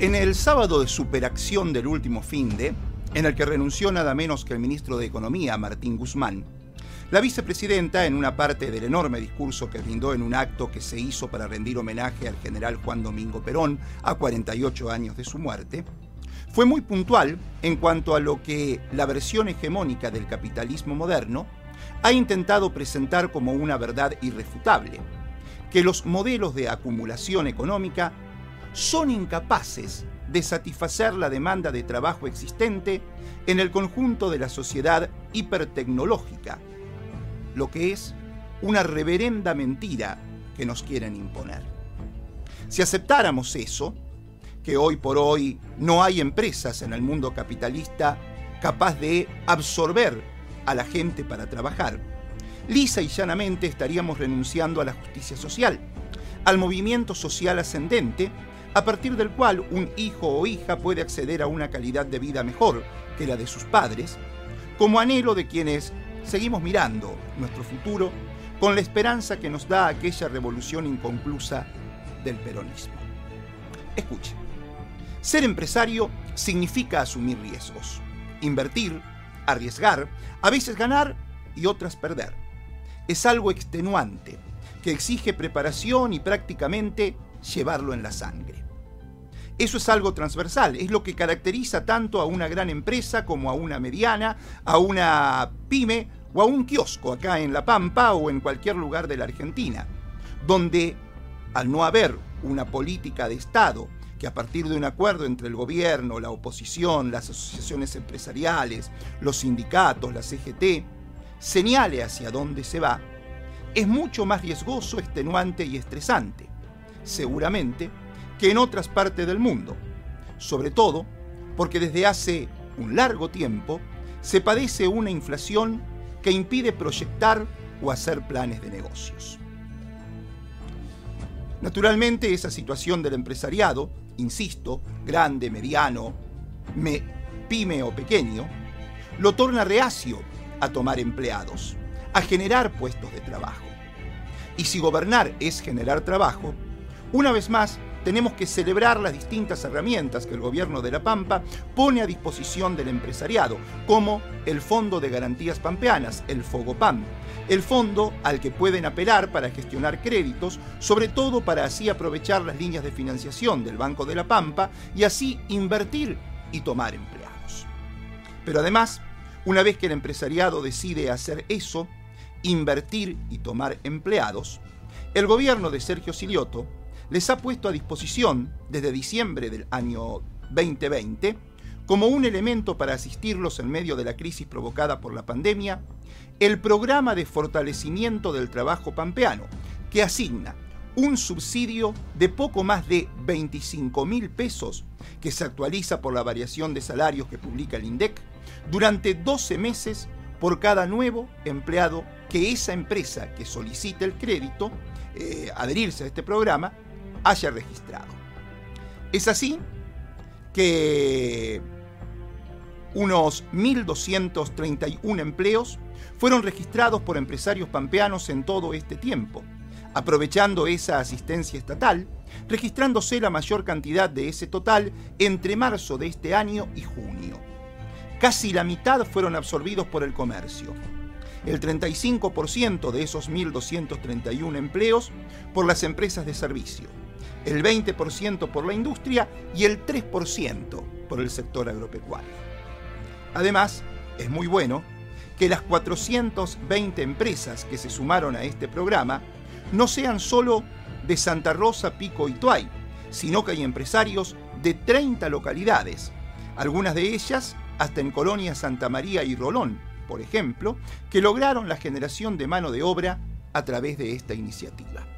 En el sábado de superacción del último fin de, en el que renunció nada menos que el ministro de Economía, Martín Guzmán, la vicepresidenta, en una parte del enorme discurso que brindó en un acto que se hizo para rendir homenaje al general Juan Domingo Perón a 48 años de su muerte, fue muy puntual en cuanto a lo que la versión hegemónica del capitalismo moderno ha intentado presentar como una verdad irrefutable, que los modelos de acumulación económica son incapaces de satisfacer la demanda de trabajo existente en el conjunto de la sociedad hipertecnológica, lo que es una reverenda mentira que nos quieren imponer. Si aceptáramos eso, que hoy por hoy no hay empresas en el mundo capitalista capaz de absorber a la gente para trabajar, lisa y llanamente estaríamos renunciando a la justicia social, al movimiento social ascendente a partir del cual un hijo o hija puede acceder a una calidad de vida mejor que la de sus padres, como anhelo de quienes seguimos mirando nuestro futuro con la esperanza que nos da aquella revolución inconclusa del peronismo. Escuche, ser empresario significa asumir riesgos, invertir, arriesgar, a veces ganar y otras perder. Es algo extenuante que exige preparación y prácticamente llevarlo en la sangre. Eso es algo transversal, es lo que caracteriza tanto a una gran empresa como a una mediana, a una pyme o a un kiosco acá en La Pampa o en cualquier lugar de la Argentina, donde al no haber una política de Estado que a partir de un acuerdo entre el gobierno, la oposición, las asociaciones empresariales, los sindicatos, la CGT, señale hacia dónde se va, es mucho más riesgoso, extenuante y estresante seguramente, que en otras partes del mundo, sobre todo porque desde hace un largo tiempo se padece una inflación que impide proyectar o hacer planes de negocios. Naturalmente, esa situación del empresariado, insisto, grande, mediano, me, pyme o pequeño, lo torna reacio a tomar empleados, a generar puestos de trabajo. Y si gobernar es generar trabajo, una vez más, tenemos que celebrar las distintas herramientas que el gobierno de La Pampa pone a disposición del empresariado, como el Fondo de Garantías Pampeanas, el FOGOPAM, el fondo al que pueden apelar para gestionar créditos, sobre todo para así aprovechar las líneas de financiación del Banco de La Pampa y así invertir y tomar empleados. Pero además, una vez que el empresariado decide hacer eso, invertir y tomar empleados, el gobierno de Sergio Silioto les ha puesto a disposición desde diciembre del año 2020 como un elemento para asistirlos en medio de la crisis provocada por la pandemia, el programa de fortalecimiento del trabajo pampeano, que asigna un subsidio de poco más de 25 mil pesos, que se actualiza por la variación de salarios que publica el INDEC, durante 12 meses por cada nuevo empleado que esa empresa que solicite el crédito, eh, adherirse a este programa, haya registrado. Es así que unos 1.231 empleos fueron registrados por empresarios pampeanos en todo este tiempo, aprovechando esa asistencia estatal, registrándose la mayor cantidad de ese total entre marzo de este año y junio. Casi la mitad fueron absorbidos por el comercio. El 35% de esos 1.231 empleos por las empresas de servicio el 20% por la industria y el 3% por el sector agropecuario. Además, es muy bueno que las 420 empresas que se sumaron a este programa no sean solo de Santa Rosa, Pico y Tuay, sino que hay empresarios de 30 localidades, algunas de ellas hasta en Colonia Santa María y Rolón, por ejemplo, que lograron la generación de mano de obra a través de esta iniciativa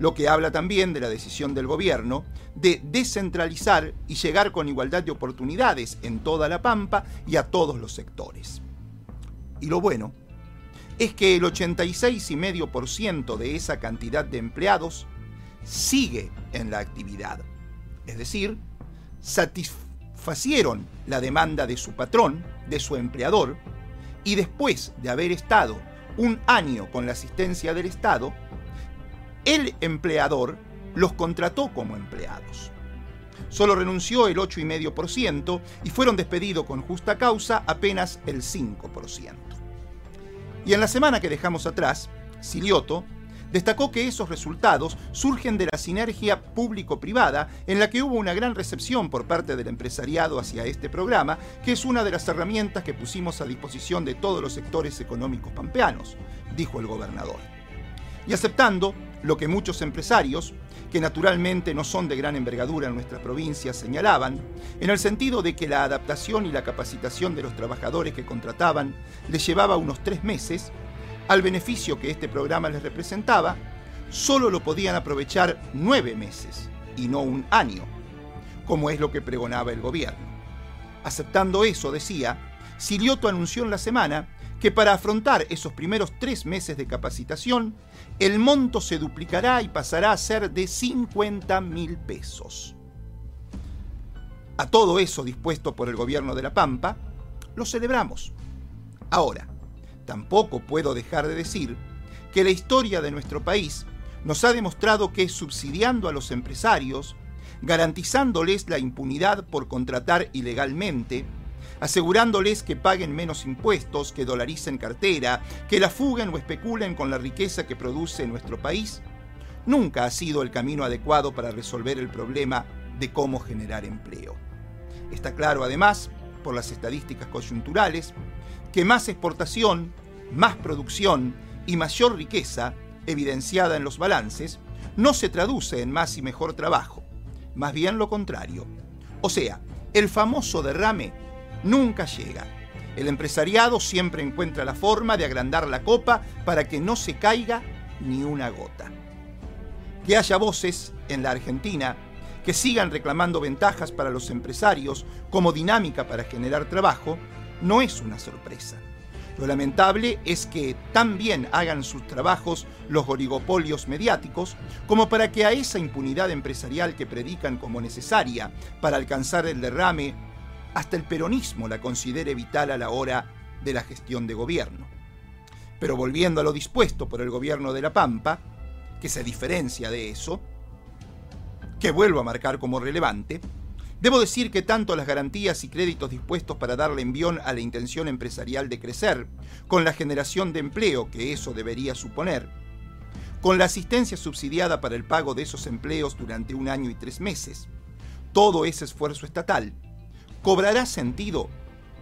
lo que habla también de la decisión del gobierno de descentralizar y llegar con igualdad de oportunidades en toda la Pampa y a todos los sectores. Y lo bueno es que el 86,5% de esa cantidad de empleados sigue en la actividad, es decir, satisfacieron la demanda de su patrón, de su empleador, y después de haber estado un año con la asistencia del Estado, el empleador los contrató como empleados. solo renunció el 8,5% y fueron despedidos con justa causa apenas el 5%. Y en la semana que dejamos atrás, Silioto destacó que esos resultados surgen de la sinergia público-privada en la que hubo una gran recepción por parte del empresariado hacia este programa, que es una de las herramientas que pusimos a disposición de todos los sectores económicos pampeanos, dijo el gobernador. Y aceptando lo que muchos empresarios, que naturalmente no son de gran envergadura en nuestra provincia, señalaban, en el sentido de que la adaptación y la capacitación de los trabajadores que contrataban les llevaba unos tres meses, al beneficio que este programa les representaba, solo lo podían aprovechar nueve meses y no un año, como es lo que pregonaba el gobierno. Aceptando eso, decía, Silioto anunció en la semana que para afrontar esos primeros tres meses de capacitación, el monto se duplicará y pasará a ser de 50 mil pesos. A todo eso dispuesto por el gobierno de La Pampa, lo celebramos. Ahora, tampoco puedo dejar de decir que la historia de nuestro país nos ha demostrado que subsidiando a los empresarios, garantizándoles la impunidad por contratar ilegalmente, asegurándoles que paguen menos impuestos, que dolaricen cartera, que la fuguen o especulen con la riqueza que produce nuestro país, nunca ha sido el camino adecuado para resolver el problema de cómo generar empleo. Está claro además, por las estadísticas coyunturales, que más exportación, más producción y mayor riqueza, evidenciada en los balances, no se traduce en más y mejor trabajo, más bien lo contrario. O sea, el famoso derrame nunca llega. El empresariado siempre encuentra la forma de agrandar la copa para que no se caiga ni una gota. Que haya voces en la Argentina que sigan reclamando ventajas para los empresarios como dinámica para generar trabajo no es una sorpresa. Lo lamentable es que tan bien hagan sus trabajos los oligopolios mediáticos como para que a esa impunidad empresarial que predican como necesaria para alcanzar el derrame, hasta el peronismo la considere vital a la hora de la gestión de gobierno. Pero volviendo a lo dispuesto por el gobierno de La Pampa, que se diferencia de eso, que vuelvo a marcar como relevante, Debo decir que tanto las garantías y créditos dispuestos para darle envión a la intención empresarial de crecer, con la generación de empleo que eso debería suponer, con la asistencia subsidiada para el pago de esos empleos durante un año y tres meses, todo ese esfuerzo estatal cobrará sentido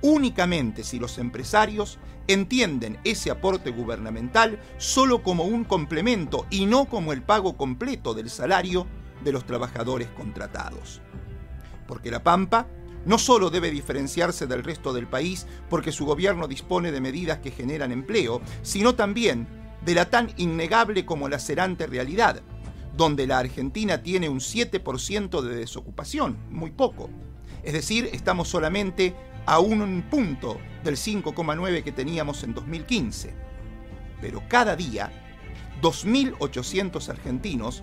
únicamente si los empresarios entienden ese aporte gubernamental solo como un complemento y no como el pago completo del salario de los trabajadores contratados porque La Pampa no solo debe diferenciarse del resto del país porque su gobierno dispone de medidas que generan empleo, sino también de la tan innegable como lacerante realidad, donde la Argentina tiene un 7% de desocupación, muy poco. Es decir, estamos solamente a un punto del 5,9 que teníamos en 2015. Pero cada día, 2.800 argentinos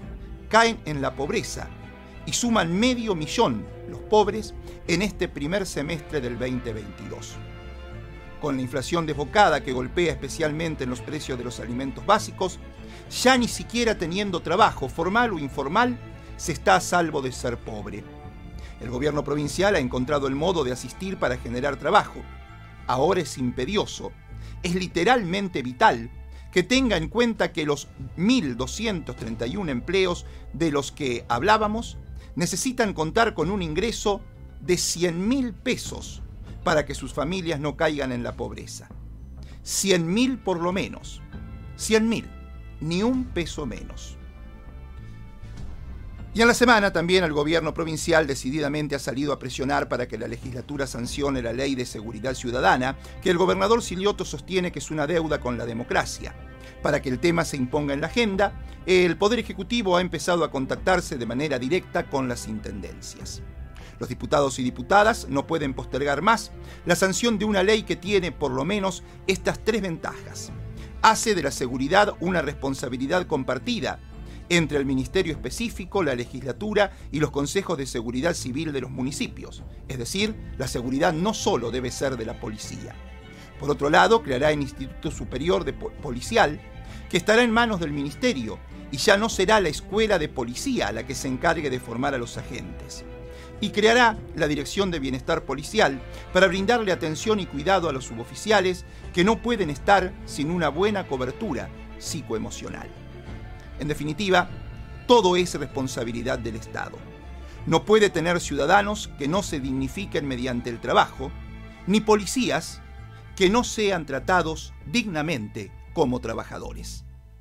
caen en la pobreza y suman medio millón los pobres en este primer semestre del 2022. Con la inflación desbocada que golpea especialmente en los precios de los alimentos básicos, ya ni siquiera teniendo trabajo, formal o informal, se está a salvo de ser pobre. El gobierno provincial ha encontrado el modo de asistir para generar trabajo. Ahora es imperioso, es literalmente vital que tenga en cuenta que los 1.231 empleos de los que hablábamos necesitan contar con un ingreso de 100 mil pesos para que sus familias no caigan en la pobreza. 100 mil por lo menos. 100 mil, ni un peso menos. Y en la semana también el gobierno provincial decididamente ha salido a presionar para que la legislatura sancione la ley de seguridad ciudadana, que el gobernador Silioto sostiene que es una deuda con la democracia. Para que el tema se imponga en la agenda, el Poder Ejecutivo ha empezado a contactarse de manera directa con las intendencias. Los diputados y diputadas no pueden postergar más la sanción de una ley que tiene por lo menos estas tres ventajas. Hace de la seguridad una responsabilidad compartida entre el Ministerio específico, la legislatura y los consejos de seguridad civil de los municipios. Es decir, la seguridad no solo debe ser de la policía. Por otro lado, creará el Instituto Superior de Policial, que estará en manos del Ministerio, y ya no será la escuela de policía la que se encargue de formar a los agentes. y creará la Dirección de Bienestar Policial para brindarle atención y cuidado a los suboficiales que no pueden estar sin una buena cobertura psicoemocional. En definitiva, todo es responsabilidad del Estado. No puede tener ciudadanos que no se dignifiquen mediante el trabajo, ni policías que no sean tratados dignamente como trabajadores.